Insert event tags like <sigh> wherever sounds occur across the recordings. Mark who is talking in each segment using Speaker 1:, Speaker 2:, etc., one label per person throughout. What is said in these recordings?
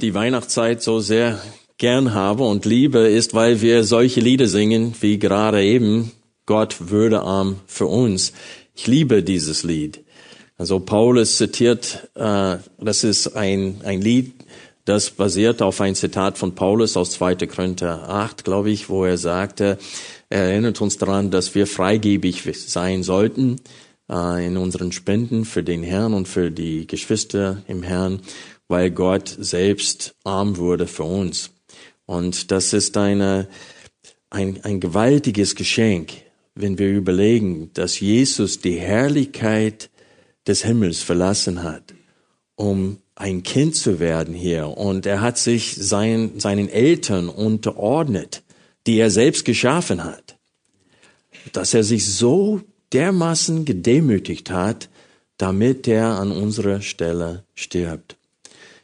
Speaker 1: Die Weihnachtszeit so sehr gern habe und liebe, ist, weil wir solche Lieder singen, wie gerade eben, Gott würde arm für uns. Ich liebe dieses Lied. Also Paulus zitiert, äh, das ist ein, ein Lied, das basiert auf ein Zitat von Paulus aus 2. Korinther 8, glaube ich, wo er sagte, er erinnert uns daran, dass wir freigebig sein sollten äh, in unseren Spenden für den Herrn und für die Geschwister im Herrn weil Gott selbst arm wurde für uns. Und das ist eine, ein, ein gewaltiges Geschenk, wenn wir überlegen, dass Jesus die Herrlichkeit des Himmels verlassen hat, um ein Kind zu werden hier. Und er hat sich sein, seinen Eltern unterordnet, die er selbst geschaffen hat. Dass er sich so dermaßen gedemütigt hat, damit er an unserer Stelle stirbt.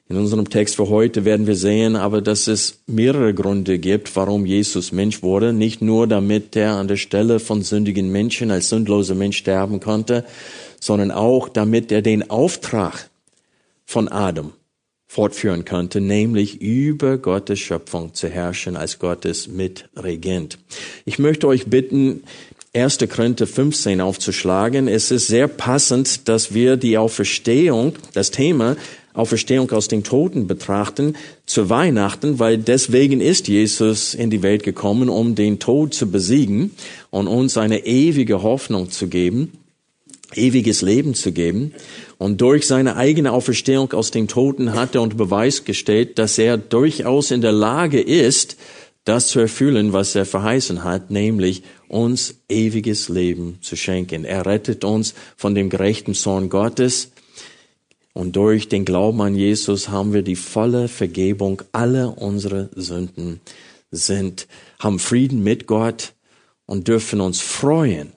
Speaker 1: In unserem Text für heute werden wir sehen aber, dass es mehrere Gründe gibt, warum Jesus Mensch wurde. Nicht nur, damit er an der Stelle von sündigen Menschen als sündloser Mensch sterben konnte, sondern auch, damit er den Auftrag von Adam fortführen könnte, nämlich über Gottes Schöpfung zu herrschen als Gottes Mitregent. Ich möchte euch bitten, 1. Korinther 15 aufzuschlagen. Es ist sehr passend, dass wir die Auferstehung, das Thema Auferstehung aus den Toten betrachten zu Weihnachten, weil deswegen ist Jesus in die Welt gekommen, um den Tod zu besiegen und uns eine ewige Hoffnung zu geben, ewiges Leben zu geben. Und durch seine eigene Auferstehung aus den Toten hat er uns Beweis gestellt, dass er durchaus in der Lage ist, das zu erfüllen, was er verheißen hat, nämlich uns ewiges Leben zu schenken. Er rettet uns von dem gerechten Zorn Gottes und durch den Glauben an Jesus haben wir die volle Vergebung aller unserer Sünden, sind, haben Frieden mit Gott und dürfen uns freuen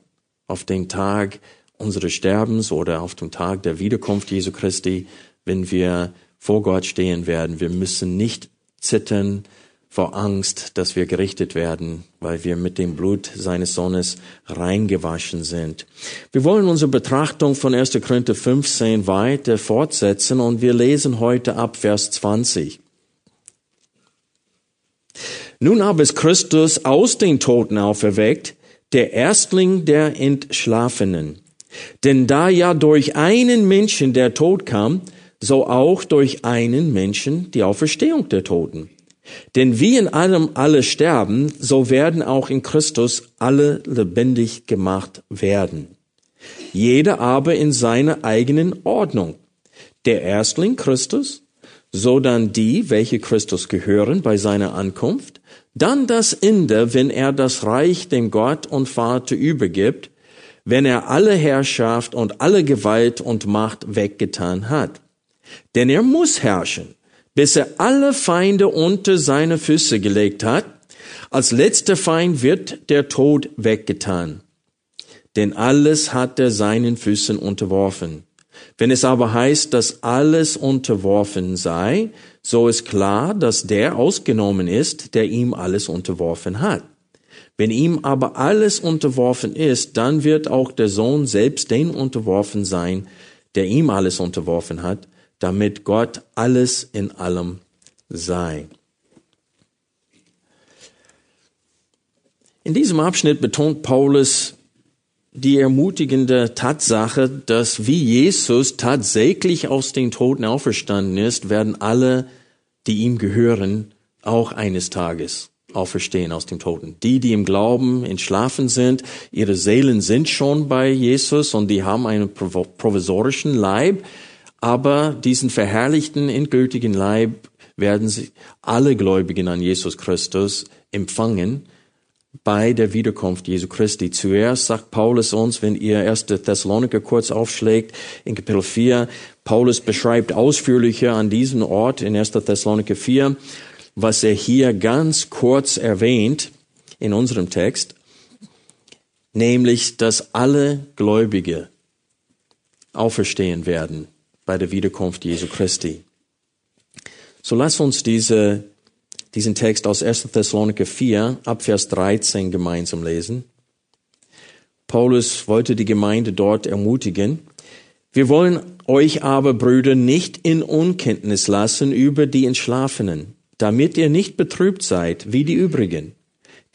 Speaker 1: auf den Tag unseres Sterbens oder auf den Tag der Wiederkunft Jesu Christi, wenn wir vor Gott stehen werden. Wir müssen nicht zittern, vor Angst, dass wir gerichtet werden, weil wir mit dem Blut seines Sohnes reingewaschen sind. Wir wollen unsere Betrachtung von 1. Korinther 15 weiter fortsetzen und wir lesen heute ab Vers 20. Nun aber ist Christus aus den Toten auferweckt, der Erstling der Entschlafenen. Denn da ja durch einen Menschen der Tod kam, so auch durch einen Menschen die Auferstehung der Toten. Denn wie in allem alle sterben, so werden auch in Christus alle lebendig gemacht werden. Jeder aber in seiner eigenen Ordnung. Der Erstling Christus, so dann die, welche Christus gehören bei seiner Ankunft, dann das Ende, wenn er das Reich dem Gott und Vater übergibt, wenn er alle Herrschaft und alle Gewalt und Macht weggetan hat. Denn er muss herrschen bis er alle Feinde unter seine Füße gelegt hat. Als letzter Feind wird der Tod weggetan. Denn alles hat er seinen Füßen unterworfen. Wenn es aber heißt, dass alles unterworfen sei, so ist klar, dass der ausgenommen ist, der ihm alles unterworfen hat. Wenn ihm aber alles unterworfen ist, dann wird auch der Sohn selbst den unterworfen sein, der ihm alles unterworfen hat, damit Gott alles in allem sei. In diesem Abschnitt betont Paulus die ermutigende Tatsache, dass wie Jesus tatsächlich aus den Toten auferstanden ist, werden alle, die ihm gehören, auch eines Tages auferstehen aus dem Toten. Die, die im Glauben entschlafen sind, ihre Seelen sind schon bei Jesus und die haben einen provisorischen Leib, aber diesen verherrlichten, endgültigen Leib werden sie alle Gläubigen an Jesus Christus empfangen bei der Wiederkunft Jesu Christi. Zuerst sagt Paulus uns, wenn ihr 1. Thessaloniker kurz aufschlägt, in Kapitel 4, Paulus beschreibt ausführlicher an diesem Ort in 1. Thessaloniker 4, was er hier ganz kurz erwähnt in unserem Text, nämlich, dass alle Gläubige auferstehen werden bei der Wiederkunft Jesu Christi. So lass uns diese, diesen Text aus 1. Thessaloniker 4 ab Vers 13 gemeinsam lesen. Paulus wollte die Gemeinde dort ermutigen. Wir wollen euch aber, Brüder, nicht in Unkenntnis lassen über die Entschlafenen damit ihr nicht betrübt seid wie die übrigen,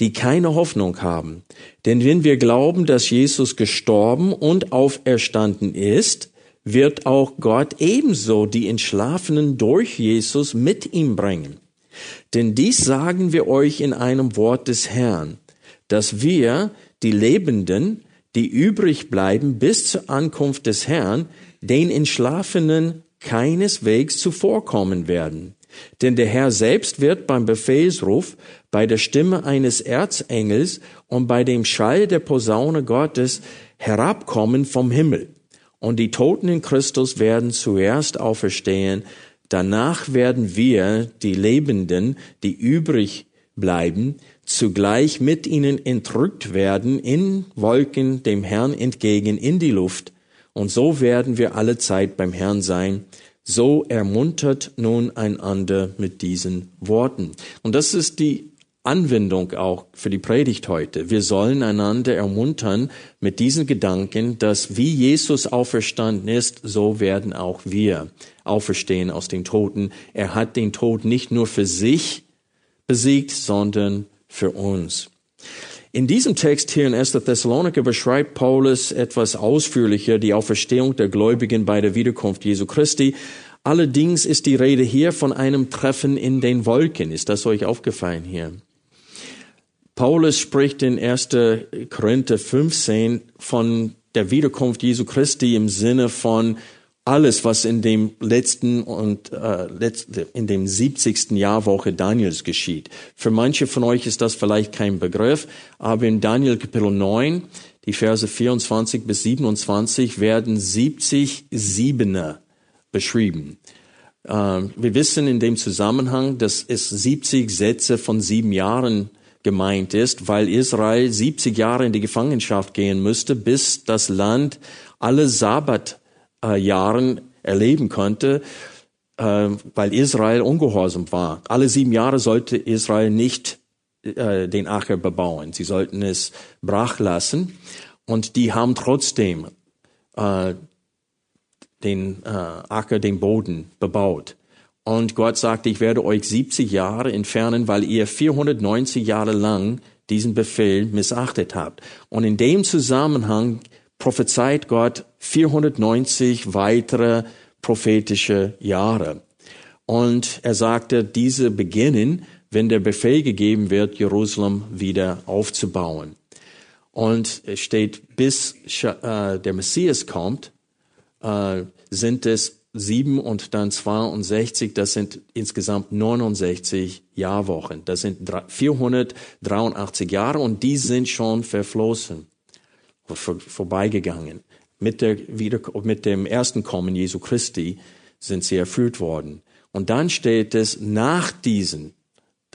Speaker 1: die keine Hoffnung haben. Denn wenn wir glauben, dass Jesus gestorben und auferstanden ist, wird auch Gott ebenso die Entschlafenen durch Jesus mit ihm bringen. Denn dies sagen wir euch in einem Wort des Herrn, dass wir, die Lebenden, die übrig bleiben bis zur Ankunft des Herrn, den Entschlafenen keineswegs zuvorkommen werden. Denn der Herr selbst wird beim Befehlsruf, bei der Stimme eines Erzengels und bei dem Schall der Posaune Gottes herabkommen vom Himmel. Und die Toten in Christus werden zuerst auferstehen. Danach werden wir, die Lebenden, die übrig bleiben, zugleich mit ihnen entrückt werden in Wolken dem Herrn entgegen in die Luft. Und so werden wir alle Zeit beim Herrn sein. So ermuntert nun einander mit diesen Worten. Und das ist die Anwendung auch für die Predigt heute. Wir sollen einander ermuntern mit diesen Gedanken, dass wie Jesus auferstanden ist, so werden auch wir auferstehen aus den Toten. Er hat den Tod nicht nur für sich besiegt, sondern für uns. In diesem Text hier in 1. Thessaloniker beschreibt Paulus etwas ausführlicher die Auferstehung der Gläubigen bei der Wiederkunft Jesu Christi. Allerdings ist die Rede hier von einem Treffen in den Wolken. Ist das euch aufgefallen hier? Paulus spricht in 1. Korinther 15 von der Wiederkunft Jesu Christi im Sinne von alles, was in dem letzten und äh, in dem 70. Jahrwoche Daniels geschieht. Für manche von euch ist das vielleicht kein Begriff, aber in Daniel Kapitel 9, die Verse 24 bis 27 werden 70 Siebener beschrieben. Äh, wir wissen in dem Zusammenhang, dass es 70 Sätze von sieben Jahren gemeint ist, weil Israel 70 Jahre in die Gefangenschaft gehen müsste, bis das Land alle Sabbat äh, erleben konnte, äh, weil Israel ungehorsam war. Alle sieben Jahre sollte Israel nicht äh, den Acker bebauen. Sie sollten es brach lassen. Und die haben trotzdem den Acker, den Boden bebaut. Und Gott sagte, ich werde euch 70 Jahre entfernen, weil ihr 490 Jahre lang diesen Befehl missachtet habt. Und in dem Zusammenhang prophezeit Gott 490 weitere prophetische Jahre. Und er sagte, diese beginnen, wenn der Befehl gegeben wird, Jerusalem wieder aufzubauen. Und es steht, bis äh, der Messias kommt, äh, sind es sieben und dann 62, das sind insgesamt 69 Jahrwochen. Das sind 483 Jahre und die sind schon verflossen vor, vorbeigegangen. Mit, der, wieder, mit dem ersten Kommen Jesu Christi sind sie erfüllt worden. Und dann steht es nach diesen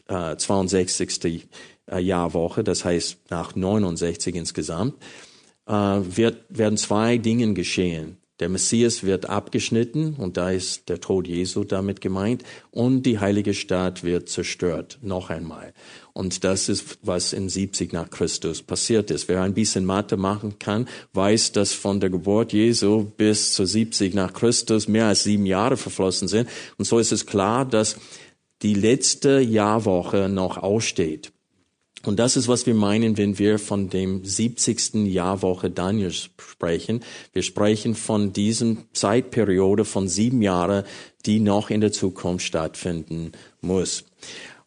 Speaker 1: äh, 62. Äh, Jahrwoche, das heißt nach 69 insgesamt, äh, wird, werden zwei Dinge geschehen. Der Messias wird abgeschnitten und da ist der Tod Jesu damit gemeint und die heilige Stadt wird zerstört, noch einmal. Und das ist, was in 70 nach Christus passiert ist. Wer ein bisschen Mathe machen kann, weiß, dass von der Geburt Jesu bis zu 70 nach Christus mehr als sieben Jahre verflossen sind. Und so ist es klar, dass die letzte Jahrwoche noch aussteht. Und das ist, was wir meinen, wenn wir von dem 70. Jahrwoche Daniels sprechen. Wir sprechen von diesem Zeitperiode von sieben Jahren, die noch in der Zukunft stattfinden muss.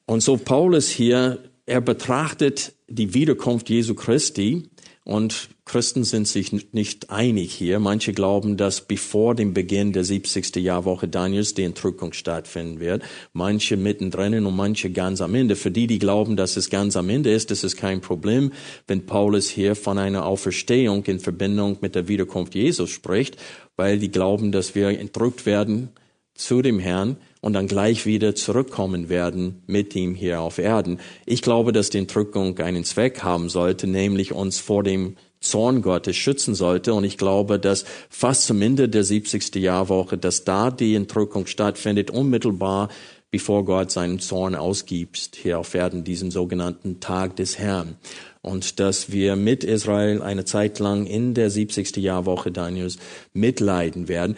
Speaker 1: Und so Paulus hier, er betrachtet die Wiederkunft Jesu Christi und Christen sind sich nicht einig hier. Manche glauben, dass bevor dem Beginn der 70. Jahrwoche Daniels die Entrückung stattfinden wird. Manche mittendrin und manche ganz am Ende. Für die, die glauben, dass es ganz am Ende ist, ist es kein Problem, wenn Paulus hier von einer Auferstehung in Verbindung mit der Wiederkunft Jesus spricht, weil die glauben, dass wir entrückt werden zu dem Herrn und dann gleich wieder zurückkommen werden mit ihm hier auf Erden. Ich glaube, dass die Entrückung einen Zweck haben sollte, nämlich uns vor dem Zorn Gottes schützen sollte. Und ich glaube, dass fast zum Ende der 70. Jahrwoche, dass da die Entrückung stattfindet, unmittelbar bevor Gott seinen Zorn ausgibt, hier auf Erden, diesem sogenannten Tag des Herrn. Und dass wir mit Israel eine Zeit lang in der 70. Jahrwoche Daniels mitleiden werden.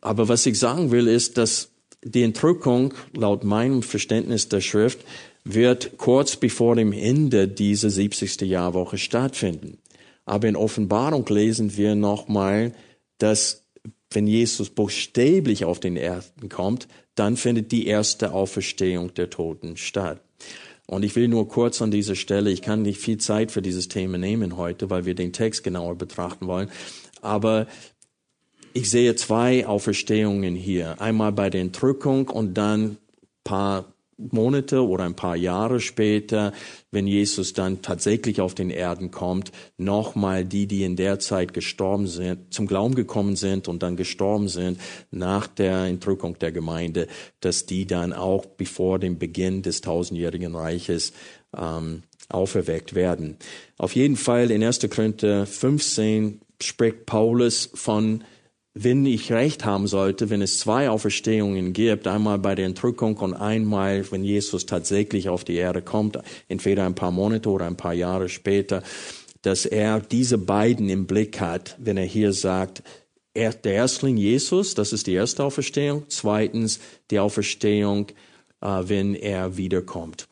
Speaker 1: Aber was ich sagen will, ist, dass die Entrückung laut meinem Verständnis der Schrift wird kurz bevor dem Ende dieser 70. Jahrwoche stattfinden. Aber in Offenbarung lesen wir nochmal, dass wenn Jesus buchstäblich auf den Erden kommt, dann findet die erste Auferstehung der Toten statt. Und ich will nur kurz an dieser Stelle, ich kann nicht viel Zeit für dieses Thema nehmen heute, weil wir den Text genauer betrachten wollen, aber ich sehe zwei Auferstehungen hier. Einmal bei der Entrückung und dann paar Monate oder ein paar Jahre später, wenn Jesus dann tatsächlich auf den Erden kommt, nochmal die, die in der Zeit gestorben sind, zum Glauben gekommen sind und dann gestorben sind nach der Entrückung der Gemeinde, dass die dann auch bevor dem Beginn des tausendjährigen Reiches ähm, auferweckt werden. Auf jeden Fall in 1. Korinther 15 spricht Paulus von wenn ich recht haben sollte, wenn es zwei Auferstehungen gibt, einmal bei der Entrückung und einmal, wenn Jesus tatsächlich auf die Erde kommt, entweder ein paar Monate oder ein paar Jahre später, dass er diese beiden im Blick hat, wenn er hier sagt, er, der Erstling Jesus, das ist die erste Auferstehung, zweitens die Auferstehung, äh, wenn er wiederkommt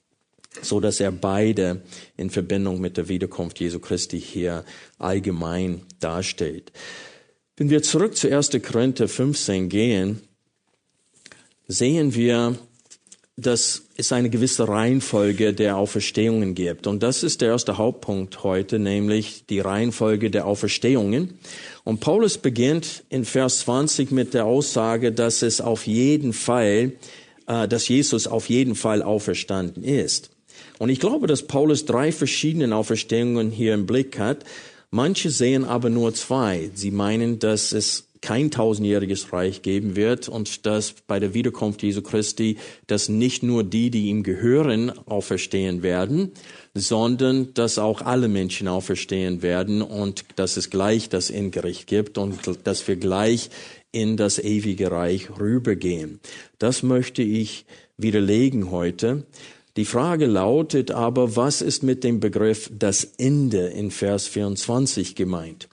Speaker 1: so dass er beide in Verbindung mit der Wiederkunft Jesu Christi hier allgemein darstellt. Wenn wir zurück zu 1. Korinther 15 gehen, sehen wir, dass es eine gewisse Reihenfolge der Auferstehungen gibt. Und das ist der erste Hauptpunkt heute, nämlich die Reihenfolge der Auferstehungen. Und Paulus beginnt in Vers 20 mit der Aussage, dass es auf jeden Fall, äh, dass Jesus auf jeden Fall auferstanden ist. Und ich glaube, dass Paulus drei verschiedene Auferstehungen hier im Blick hat. Manche sehen aber nur zwei. Sie meinen, dass es kein tausendjähriges Reich geben wird und dass bei der Wiederkunft Jesu Christi, dass nicht nur die, die ihm gehören, auferstehen werden, sondern dass auch alle Menschen auferstehen werden und dass es gleich das Endgericht gibt und dass wir gleich in das ewige Reich rübergehen. Das möchte ich widerlegen heute. Die Frage lautet aber, was ist mit dem Begriff das Ende in Vers 24 gemeint?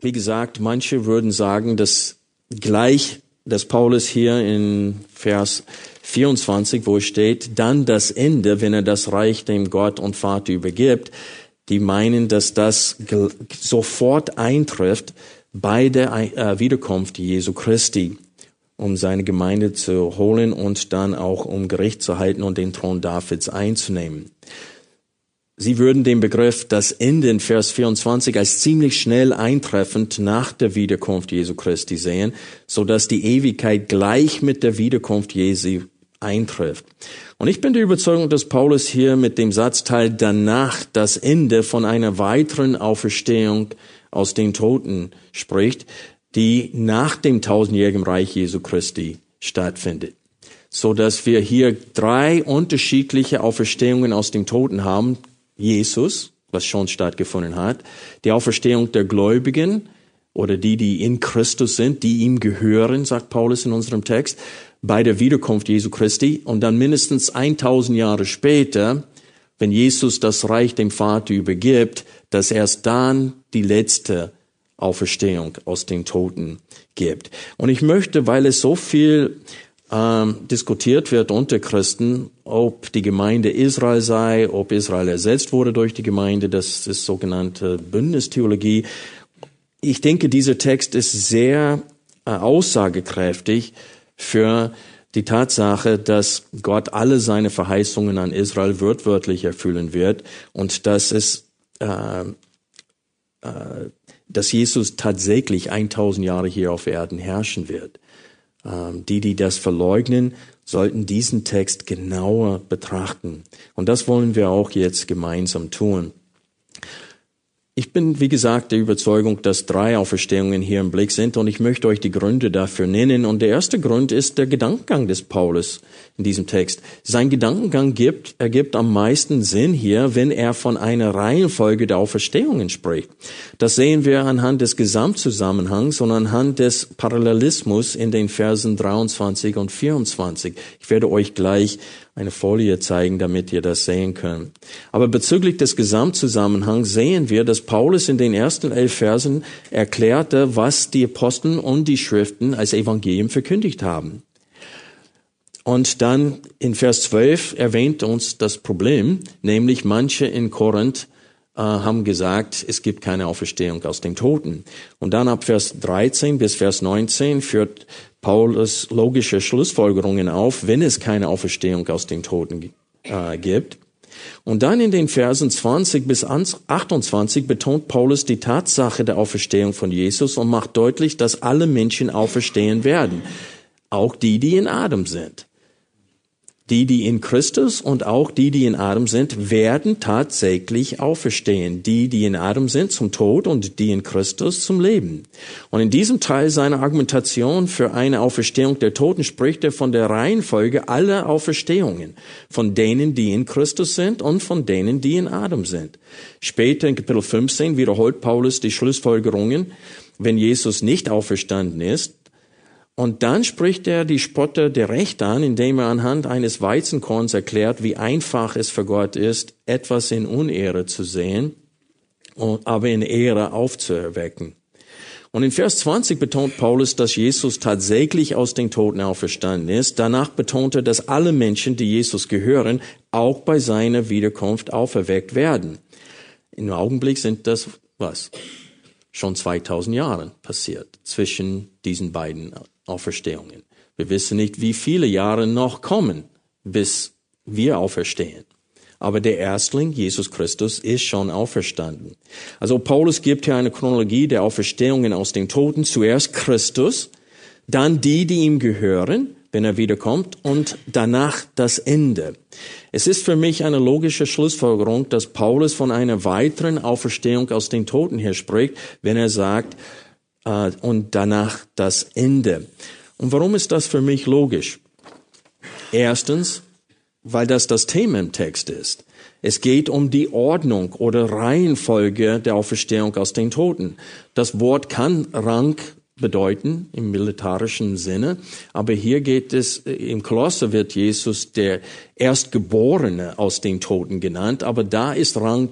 Speaker 1: Wie gesagt, manche würden sagen, dass gleich, dass Paulus hier in Vers 24, wo steht, dann das Ende, wenn er das Reich dem Gott und Vater übergibt, die meinen, dass das sofort eintrifft bei der äh, Wiederkunft Jesu Christi um seine Gemeinde zu holen und dann auch um Gericht zu halten und den Thron Davids einzunehmen. Sie würden den Begriff das Ende in Vers 24 als ziemlich schnell eintreffend nach der Wiederkunft Jesu Christi sehen, so dass die Ewigkeit gleich mit der Wiederkunft Jesu eintrifft. Und ich bin der Überzeugung, dass Paulus hier mit dem Satzteil danach das Ende von einer weiteren Auferstehung aus den Toten spricht, die nach dem tausendjährigen Reich Jesu Christi stattfindet. So dass wir hier drei unterschiedliche Auferstehungen aus dem Toten haben. Jesus, was schon stattgefunden hat, die Auferstehung der Gläubigen oder die, die in Christus sind, die ihm gehören, sagt Paulus in unserem Text, bei der Wiederkunft Jesu Christi und dann mindestens 1000 Jahre später, wenn Jesus das Reich dem Vater übergibt, dass erst dann die letzte Auferstehung aus den Toten gibt. Und ich möchte, weil es so viel ähm, diskutiert wird unter Christen, ob die Gemeinde Israel sei, ob Israel ersetzt wurde durch die Gemeinde, das ist sogenannte Bündnistheologie. Ich denke, dieser Text ist sehr äh, aussagekräftig für die Tatsache, dass Gott alle seine Verheißungen an Israel wörtwörtlich erfüllen wird und dass es, äh, äh, dass Jesus tatsächlich 1000 Jahre hier auf Erden herrschen wird. Ähm, die, die das verleugnen, sollten diesen Text genauer betrachten. Und das wollen wir auch jetzt gemeinsam tun. Ich bin, wie gesagt, der Überzeugung, dass drei Auferstehungen hier im Blick sind und ich möchte euch die Gründe dafür nennen. Und der erste Grund ist der Gedankengang des Paulus in diesem Text. Sein Gedankengang gibt, ergibt am meisten Sinn hier, wenn er von einer Reihenfolge der Auferstehungen spricht. Das sehen wir anhand des Gesamtzusammenhangs und anhand des Parallelismus in den Versen 23 und 24. Ich werde euch gleich eine Folie zeigen, damit ihr das sehen könnt. Aber bezüglich des Gesamtzusammenhangs sehen wir, dass Paulus in den ersten elf Versen erklärte, was die Aposteln und die Schriften als Evangelium verkündigt haben. Und dann in Vers 12 erwähnt uns das Problem, nämlich manche in Korinth äh, haben gesagt, es gibt keine Auferstehung aus den Toten. Und dann ab Vers 13 bis Vers 19 führt Paulus logische Schlussfolgerungen auf, wenn es keine Auferstehung aus den Toten äh, gibt. Und dann in den Versen 20 bis 28 betont Paulus die Tatsache der Auferstehung von Jesus und macht deutlich, dass alle Menschen auferstehen werden, auch die, die in Adam sind. Die, die in Christus und auch die, die in Adam sind, werden tatsächlich auferstehen. Die, die in Adam sind, zum Tod und die in Christus zum Leben. Und in diesem Teil seiner Argumentation für eine Auferstehung der Toten spricht er von der Reihenfolge aller Auferstehungen. Von denen, die in Christus sind und von denen, die in Adam sind. Später in Kapitel 15 wiederholt Paulus die Schlussfolgerungen, wenn Jesus nicht auferstanden ist, und dann spricht er die Spotter der Recht an, indem er anhand eines Weizenkorns erklärt, wie einfach es für Gott ist, etwas in Unehre zu sehen, aber in Ehre aufzuerwecken. Und in Vers 20 betont Paulus, dass Jesus tatsächlich aus den Toten auferstanden ist. Danach betont er, dass alle Menschen, die Jesus gehören, auch bei seiner Wiederkunft auferweckt werden. Im Augenblick sind das was? Schon 2000 Jahre passiert zwischen diesen beiden Auferstehungen. Wir wissen nicht, wie viele Jahre noch kommen, bis wir auferstehen. Aber der Erstling, Jesus Christus, ist schon auferstanden. Also Paulus gibt hier eine Chronologie der Auferstehungen aus den Toten. Zuerst Christus, dann die, die ihm gehören, wenn er wiederkommt, und danach das Ende. Es ist für mich eine logische Schlussfolgerung, dass Paulus von einer weiteren Auferstehung aus den Toten hier spricht, wenn er sagt, äh, und danach das Ende. Und warum ist das für mich logisch? Erstens, weil das das Thema im Text ist. Es geht um die Ordnung oder Reihenfolge der Auferstehung aus den Toten. Das Wort kann Rang bedeuten im militarischen Sinne, aber hier geht es, im Kloster wird Jesus der Erstgeborene aus den Toten genannt, aber da ist Rang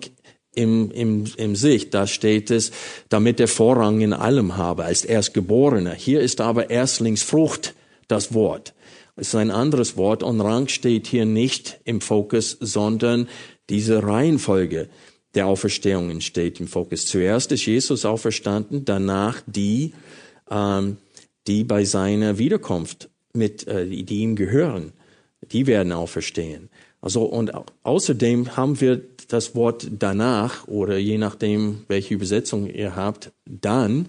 Speaker 1: im, im, im Sicht. Da steht es, damit er Vorrang in allem habe, als Erstgeborener. Hier ist aber Erstlingsfrucht das Wort. Es ist ein anderes Wort und Rang steht hier nicht im Fokus, sondern diese Reihenfolge der Auferstehungen steht im Fokus. Zuerst ist Jesus auferstanden, danach die, ähm, die bei seiner Wiederkunft mit, äh, die ihm gehören, die werden auferstehen. Also und außerdem haben wir das Wort danach oder je nachdem, welche Übersetzung ihr habt, dann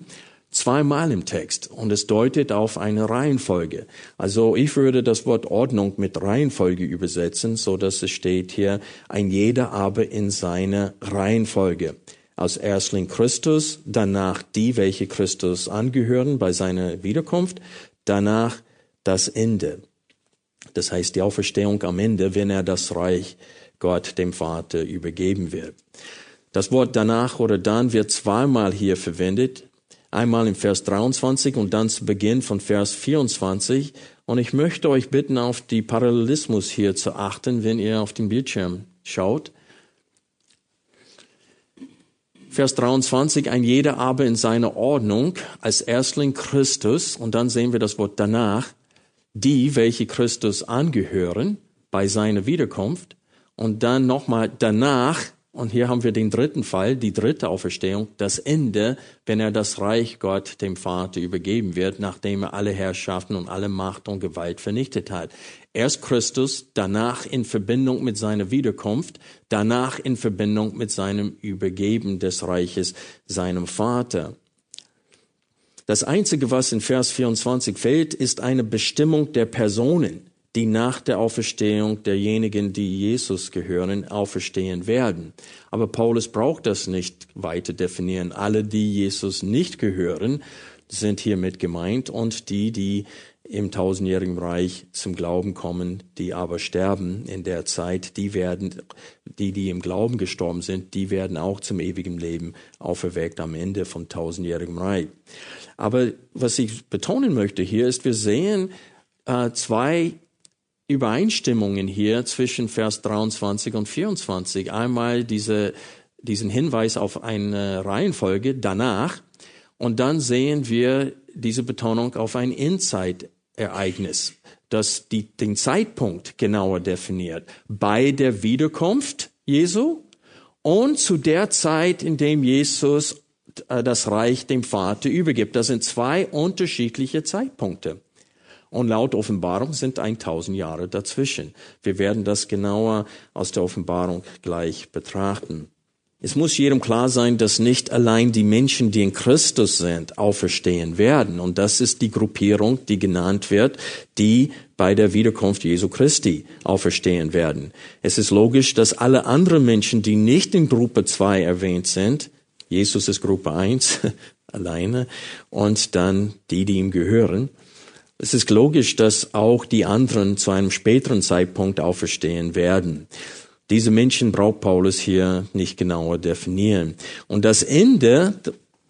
Speaker 1: zweimal im Text und es deutet auf eine Reihenfolge. Also ich würde das Wort Ordnung mit Reihenfolge übersetzen, so dass es steht hier, ein jeder aber in seiner Reihenfolge. Als Erstling Christus, danach die, welche Christus angehören bei seiner Wiederkunft, danach das Ende. Das heißt die Auferstehung am Ende, wenn er das Reich Gott dem Vater übergeben wird. Das Wort danach oder dann wird zweimal hier verwendet. Einmal im Vers 23 und dann zu Beginn von Vers 24. Und ich möchte euch bitten, auf die Parallelismus hier zu achten, wenn ihr auf den Bildschirm schaut. Vers 23, ein jeder aber in seiner Ordnung als Erstling Christus, und dann sehen wir das Wort danach, die, welche Christus angehören bei seiner Wiederkunft, und dann nochmal danach Und hier haben wir den dritten Fall, die dritte Auferstehung, das Ende, wenn er das Reich Gott dem Vater übergeben wird, nachdem er alle Herrschaften und alle Macht und Gewalt vernichtet hat. Erst Christus, danach in Verbindung mit seiner Wiederkunft, danach in Verbindung mit seinem Übergeben des Reiches seinem Vater. Das Einzige, was in Vers 24 fehlt, ist eine Bestimmung der Personen die nach der Auferstehung derjenigen, die Jesus gehören, auferstehen werden. Aber Paulus braucht das nicht weiter definieren. Alle, die Jesus nicht gehören, sind hiermit gemeint und die, die im tausendjährigen Reich zum Glauben kommen, die aber sterben in der Zeit, die werden, die, die im Glauben gestorben sind, die werden auch zum ewigen Leben auferweckt am Ende vom tausendjährigen Reich. Aber was ich betonen möchte hier ist, wir sehen äh, zwei Übereinstimmungen hier zwischen Vers 23 und 24. Einmal diese, diesen Hinweis auf eine Reihenfolge danach und dann sehen wir diese Betonung auf ein Inside-Ereignis, das die, den Zeitpunkt genauer definiert. Bei der Wiederkunft Jesu und zu der Zeit, in dem Jesus äh, das Reich dem Vater übergibt. Das sind zwei unterschiedliche Zeitpunkte. Und laut Offenbarung sind 1000 Jahre dazwischen. Wir werden das genauer aus der Offenbarung gleich betrachten. Es muss jedem klar sein, dass nicht allein die Menschen, die in Christus sind, auferstehen werden. Und das ist die Gruppierung, die genannt wird, die bei der Wiederkunft Jesu Christi auferstehen werden. Es ist logisch, dass alle anderen Menschen, die nicht in Gruppe 2 erwähnt sind, Jesus ist Gruppe 1 <laughs> alleine, und dann die, die ihm gehören, es ist logisch, dass auch die anderen zu einem späteren Zeitpunkt auferstehen werden. Diese Menschen braucht Paulus hier nicht genauer definieren. Und das Ende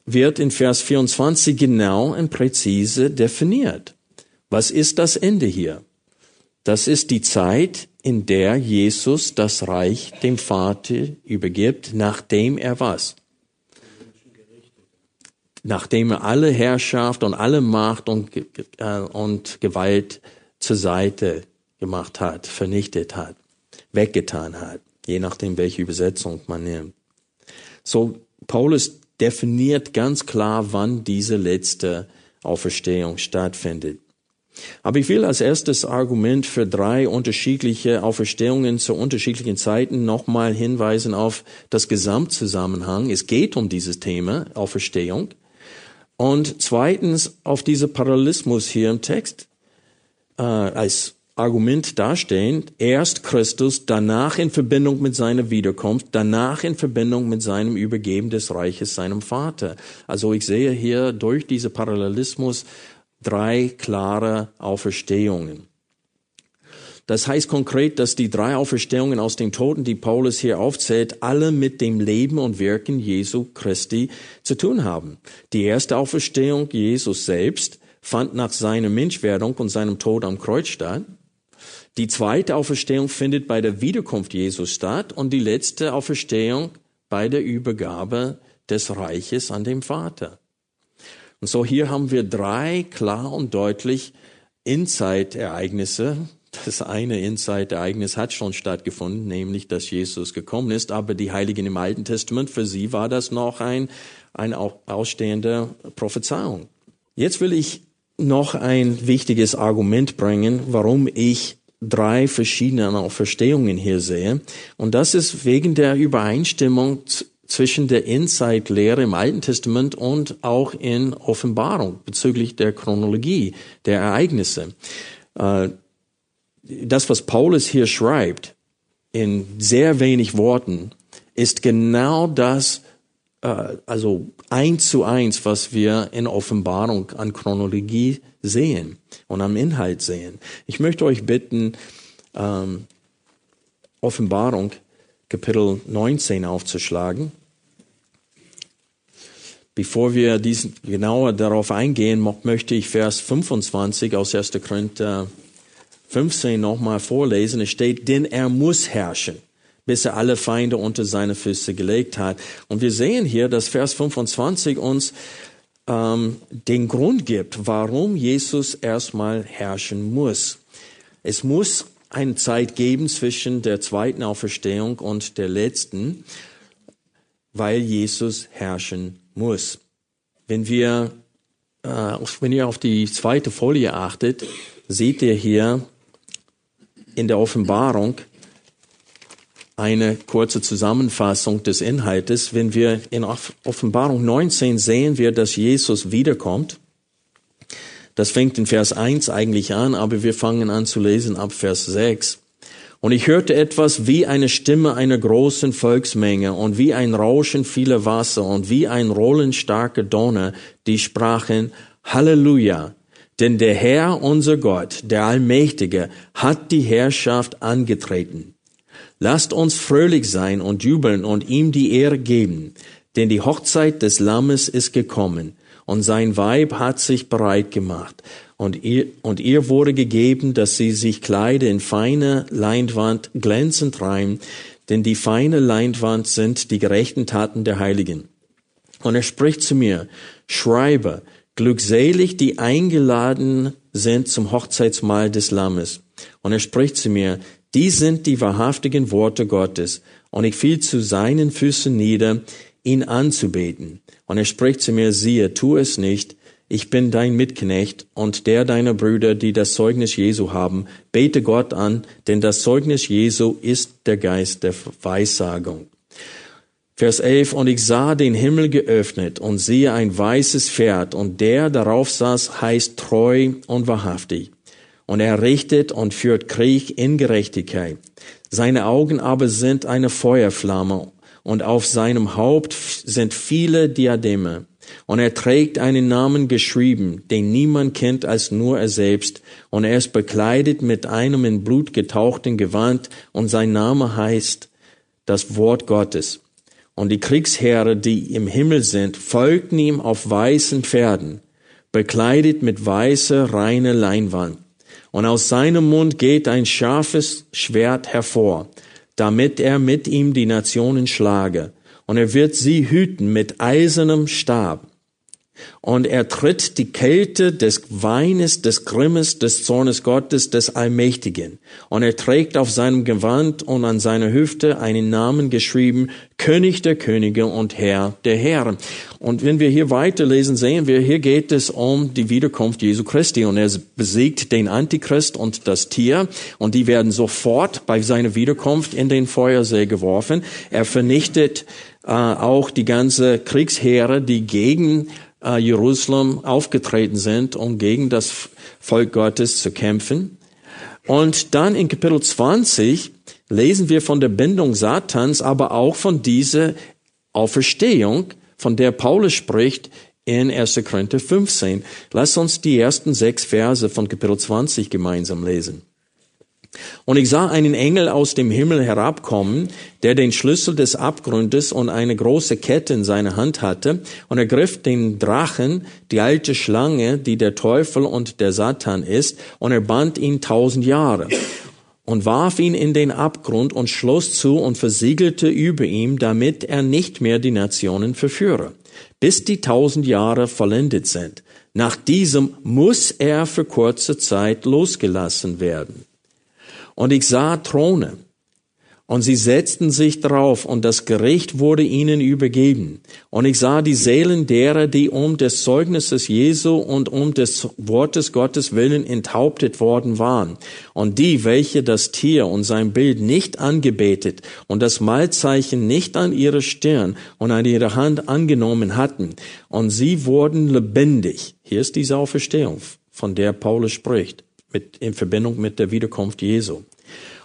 Speaker 1: wird in Vers 24 genau und präzise definiert. Was ist das Ende hier? Das ist die Zeit, in der Jesus das Reich dem Vater übergibt, nachdem er was? Nachdem er alle Herrschaft und alle Macht und, äh, und Gewalt zur Seite gemacht hat, vernichtet hat, weggetan hat, je nachdem, welche Übersetzung man nimmt. So, Paulus definiert ganz klar, wann diese letzte Auferstehung stattfindet. Aber ich will als erstes Argument für drei unterschiedliche Auferstehungen zu unterschiedlichen Zeiten nochmal hinweisen auf das Gesamtzusammenhang. Es geht um dieses Thema Auferstehung. Und zweitens auf diese Parallelismus hier im Text äh, als Argument dastehen, erst Christus, danach in Verbindung mit seiner Wiederkunft, danach in Verbindung mit seinem Übergeben des Reiches seinem Vater. Also ich sehe hier durch diese Parallelismus drei klare Auferstehungen. Das heißt konkret, dass die drei Auferstehungen aus den Toten, die Paulus hier aufzählt, alle mit dem Leben und Wirken Jesu Christi zu tun haben. Die erste Auferstehung Jesus selbst fand nach seiner Menschwerdung und seinem Tod am Kreuz statt. Die zweite Auferstehung findet bei der Wiederkunft Jesus statt und die letzte Auferstehung bei der Übergabe des Reiches an den Vater. Und so hier haben wir drei klar und deutlich Inside-Ereignisse, das eine Inside-Ereignis hat schon stattgefunden, nämlich, dass Jesus gekommen ist, aber die Heiligen im Alten Testament, für sie war das noch ein, ein ausstehende Prophezeiung. Jetzt will ich noch ein wichtiges Argument bringen, warum ich drei verschiedene Verstehungen hier sehe. Und das ist wegen der Übereinstimmung zwischen der Inside-Lehre im Alten Testament und auch in Offenbarung bezüglich der Chronologie der Ereignisse. Das, was Paulus hier schreibt, in sehr wenig Worten, ist genau das, äh, also eins zu eins, was wir in Offenbarung an Chronologie sehen und am Inhalt sehen. Ich möchte euch bitten, ähm, Offenbarung Kapitel 19 aufzuschlagen. Bevor wir diesen genauer darauf eingehen, möchte ich Vers 25 aus 1. Korinther 15 nochmal vorlesen. Es steht, denn er muss herrschen, bis er alle Feinde unter seine Füße gelegt hat. Und wir sehen hier, dass Vers 25 uns ähm, den Grund gibt, warum Jesus erstmal herrschen muss. Es muss eine Zeit geben zwischen der zweiten Auferstehung und der letzten. weil Jesus herrschen muss. Wenn wir, äh, wenn ihr auf die zweite Folie achtet, seht ihr hier in der Offenbarung eine kurze Zusammenfassung des Inhaltes. Wenn wir in Offenbarung 19 sehen wir, dass Jesus wiederkommt. Das fängt in Vers 1 eigentlich an, aber wir fangen an zu lesen ab Vers 6. Und ich hörte etwas wie eine Stimme einer großen Volksmenge und wie ein Rauschen vieler Wasser und wie ein Rollen starker Donner, die sprachen, Halleluja! Denn der Herr, unser Gott, der Allmächtige, hat die Herrschaft angetreten. Lasst uns fröhlich sein und jubeln und ihm die Ehre geben, denn die Hochzeit des Lammes ist gekommen und sein Weib hat sich bereit gemacht. Und ihr, und ihr wurde gegeben, dass sie sich kleide in feine Leinwand glänzend rein, denn die feine Leinwand sind die gerechten Taten der Heiligen. Und er spricht zu mir, schreibe, glückselig, die eingeladen sind zum Hochzeitsmahl des Lammes. Und er spricht zu mir, die sind die wahrhaftigen Worte Gottes. Und ich fiel zu seinen Füßen nieder, ihn anzubeten. Und er spricht zu mir, siehe, tu es nicht, ich bin dein Mitknecht und der deiner Brüder, die das Zeugnis Jesu haben. Bete Gott an, denn das Zeugnis Jesu ist der Geist der Weissagung. Vers 11, und ich sah den Himmel geöffnet und siehe ein weißes Pferd und der darauf saß heißt treu und wahrhaftig und er richtet und führt Krieg in Gerechtigkeit. Seine Augen aber sind eine Feuerflamme und auf seinem Haupt sind viele Diademe. Und er trägt einen Namen geschrieben, den niemand kennt als nur er selbst. Und er ist bekleidet mit einem in Blut getauchten Gewand und sein Name heißt das Wort Gottes. Und die Kriegsheere, die im Himmel sind, folgten ihm auf weißen Pferden, bekleidet mit weißer, reiner Leinwand und aus seinem Mund geht ein scharfes Schwert hervor, damit er mit ihm die Nationen schlage. Und er wird sie hüten mit eisernem Stab. Und er tritt die Kälte des Weines, des Grimmes, des Zornes Gottes, des Allmächtigen. Und er trägt auf seinem Gewand und an seiner Hüfte einen Namen geschrieben, König der Könige und Herr der Herren. Und wenn wir hier weiterlesen, sehen wir, hier geht es um die Wiederkunft Jesu Christi. Und er besiegt den Antichrist und das Tier. Und die werden sofort bei seiner Wiederkunft in den Feuersee geworfen. Er vernichtet äh, auch die ganze Kriegsheere, die gegen äh, Jerusalem aufgetreten sind, um gegen das Volk Gottes zu kämpfen. Und dann in Kapitel 20 lesen wir von der Bindung Satans, aber auch von dieser Auferstehung, von der Paulus spricht in 1. Korinther 15. Lass uns die ersten sechs Verse von Kapitel 20 gemeinsam lesen. Und ich sah einen Engel aus dem Himmel herabkommen, der den Schlüssel des Abgrundes und eine große Kette in seiner Hand hatte, und er griff den Drachen, die alte Schlange, die der Teufel und der Satan ist, und er band ihn tausend Jahre und warf ihn in den Abgrund und schloss zu und versiegelte über ihm, damit er nicht mehr die Nationen verführe, bis die tausend Jahre vollendet sind. Nach diesem muss er für kurze Zeit losgelassen werden. Und ich sah Throne. Und sie setzten sich drauf, und das Gericht wurde ihnen übergeben. Und ich sah die Seelen derer, die um des Zeugnisses Jesu und um des Wortes Gottes willen enthauptet worden waren. Und die, welche das Tier und sein Bild nicht angebetet und das Mahlzeichen nicht an ihre Stirn und an ihre Hand angenommen hatten. Und sie wurden lebendig. Hier ist diese Auferstehung, von der Paulus spricht mit, in Verbindung mit der Wiederkunft Jesu.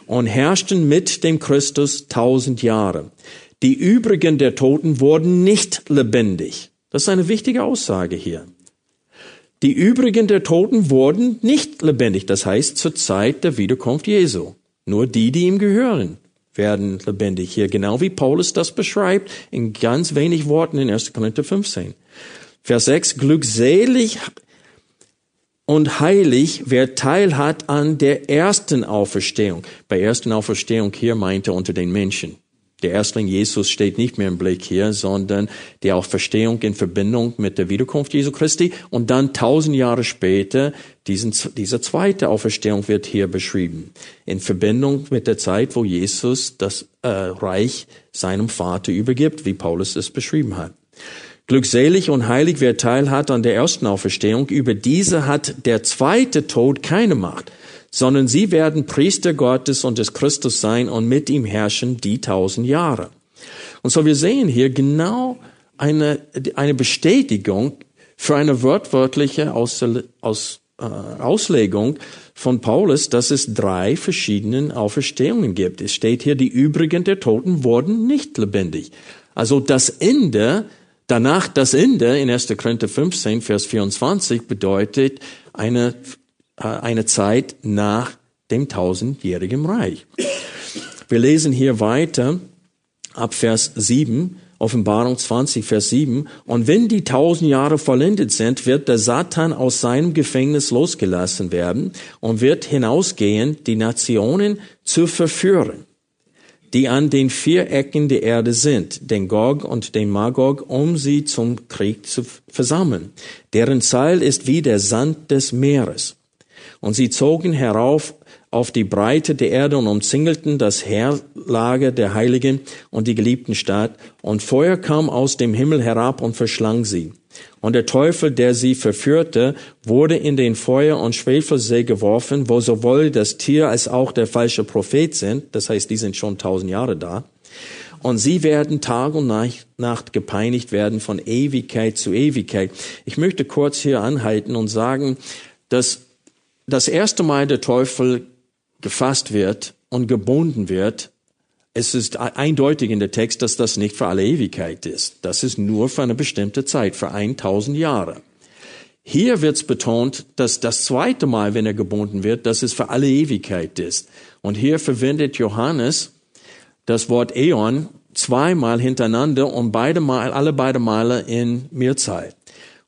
Speaker 1: Und herrschten mit dem Christus tausend Jahre. Die übrigen der Toten wurden nicht lebendig. Das ist eine wichtige Aussage hier. Die übrigen der Toten wurden nicht lebendig. Das heißt zur Zeit der Wiederkunft Jesu. Nur die, die ihm gehören, werden lebendig hier. Genau wie Paulus das beschreibt in ganz wenig Worten in 1. Korinther 15. Vers 6. Glückselig und heilig, wer Teil hat an der ersten Auferstehung. Bei ersten Auferstehung hier meinte unter den Menschen. Der Erstling Jesus steht nicht mehr im Blick hier, sondern die Auferstehung in Verbindung mit der Wiederkunft Jesu Christi. Und dann tausend Jahre später, diesen, diese zweite Auferstehung wird hier beschrieben. In Verbindung mit der Zeit, wo Jesus das äh, Reich seinem Vater übergibt, wie Paulus es beschrieben hat. Glückselig und heilig, wer teilhat an der ersten Auferstehung, über diese hat der zweite Tod keine Macht sondern sie werden Priester Gottes und des Christus sein und mit ihm herrschen die tausend Jahre. Und so wir sehen hier genau eine, eine Bestätigung für eine wortwörtliche Aus, Aus, äh, Auslegung von Paulus, dass es drei verschiedene Auferstehungen gibt. Es steht hier, die übrigen der Toten wurden nicht lebendig. Also das Ende, danach das Ende in 1. Korinther 15, Vers 24 bedeutet eine äh, eine Zeit nach dem tausendjährigen Reich. Wir lesen hier weiter ab Vers 7, Offenbarung 20, Vers 7. Und wenn die tausend Jahre vollendet sind, wird der Satan aus seinem Gefängnis losgelassen werden und wird hinausgehen, die Nationen zu verführen, die an den vier Ecken der Erde sind, den Gog und den Magog, um sie zum Krieg zu versammeln. Deren Zeil ist wie der Sand des Meeres. Und sie zogen herauf auf die Breite der Erde und umzingelten das Heerlager der Heiligen und die geliebten Stadt. Und Feuer kam aus dem Himmel herab und verschlang sie. Und der Teufel, der sie verführte, wurde in den Feuer- und Schwefelsee geworfen, wo sowohl das Tier als auch der falsche Prophet sind. Das heißt, die sind schon tausend Jahre da. Und sie werden Tag und Nacht gepeinigt werden von Ewigkeit zu Ewigkeit. Ich möchte kurz hier anhalten und sagen, dass das erste Mal der Teufel gefasst wird und gebunden wird, es ist eindeutig in der Text, dass das nicht für alle Ewigkeit ist. Das ist nur für eine bestimmte Zeit, für 1000 Jahre. Hier wird es betont, dass das zweite Mal, wenn er gebunden wird, dass es für alle Ewigkeit ist. Und hier verwendet Johannes das Wort Äon zweimal hintereinander und beide Mal, alle beide Male in Mehrzeit.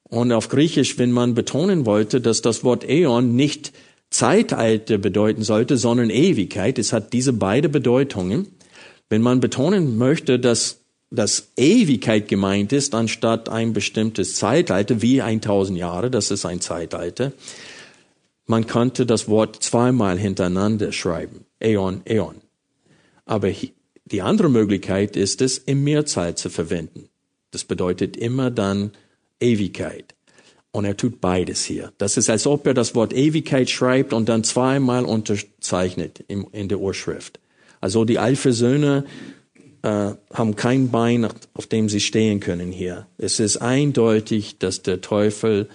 Speaker 1: Und auf Griechisch, wenn man betonen wollte, dass das Wort Äon nicht Zeitalter bedeuten sollte, sondern Ewigkeit, es hat diese beide Bedeutungen. Wenn man betonen möchte, dass das Ewigkeit gemeint ist, anstatt ein bestimmtes Zeitalter, wie 1000 Jahre, das ist ein Zeitalter, man könnte das Wort zweimal hintereinander schreiben. Äon, Äon. Aber die andere Möglichkeit ist es, im Mehrzahl zu verwenden. Das bedeutet immer dann Ewigkeit. Und er tut beides hier. Das ist, als ob er das Wort Ewigkeit schreibt und dann zweimal unterzeichnet in der Urschrift. Also die Alpha-Söhne äh, haben kein Bein, auf dem sie stehen können hier. Es ist eindeutig, dass der Teufel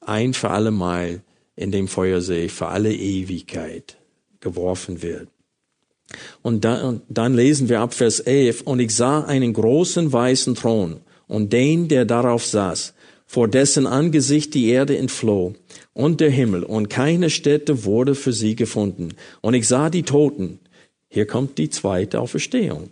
Speaker 1: ein für alle Mal in dem Feuersee für alle Ewigkeit geworfen wird. Und dann, dann lesen wir ab Vers 11, und ich sah einen großen weißen Thron und den, der darauf saß, vor dessen Angesicht die Erde entfloh und der Himmel, und keine Stätte wurde für sie gefunden. Und ich sah die Toten. Hier kommt die zweite Auferstehung.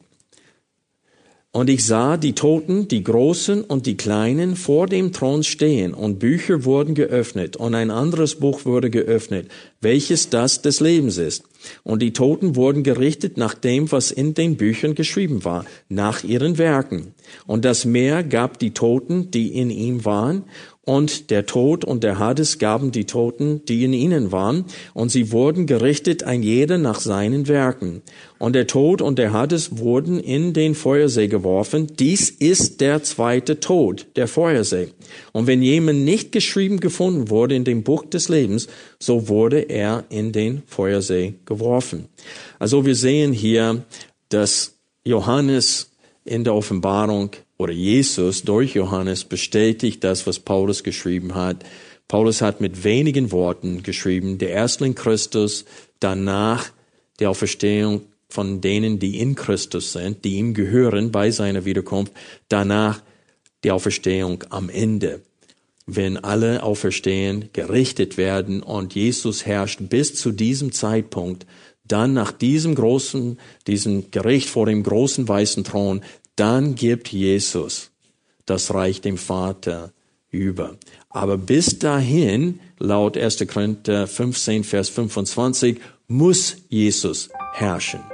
Speaker 1: Und ich sah die Toten, die Großen und die Kleinen, vor dem Thron stehen, und Bücher wurden geöffnet, und ein anderes Buch wurde geöffnet, welches das des Lebens ist. Und die Toten wurden gerichtet nach dem, was in den Büchern geschrieben war, nach ihren Werken. Und das Meer gab die Toten, die in ihm waren, und der Tod und der Hades gaben die Toten, die in ihnen waren, und sie wurden gerichtet ein jeder nach seinen Werken. Und der Tod und der Hades wurden in den Feuersee geworfen. Dies ist der zweite Tod, der Feuersee. Und wenn jemand nicht geschrieben gefunden wurde in dem Buch des Lebens, so wurde er in den Feuersee geworfen. Also wir sehen hier, dass Johannes in der Offenbarung oder Jesus durch Johannes bestätigt das, was Paulus geschrieben hat. Paulus hat mit wenigen Worten geschrieben, der Erstling Christus, danach der Auferstehung von denen, die in Christus sind, die ihm gehören bei seiner Wiederkunft, danach die Auferstehung am Ende, wenn alle auferstehen, gerichtet werden und Jesus herrscht bis zu diesem Zeitpunkt, dann nach diesem großen, diesem Gericht vor dem großen weißen Thron, dann gibt Jesus das Reich dem Vater über. Aber bis dahin, laut 1. Korinther 15, Vers 25, muss Jesus herrschen.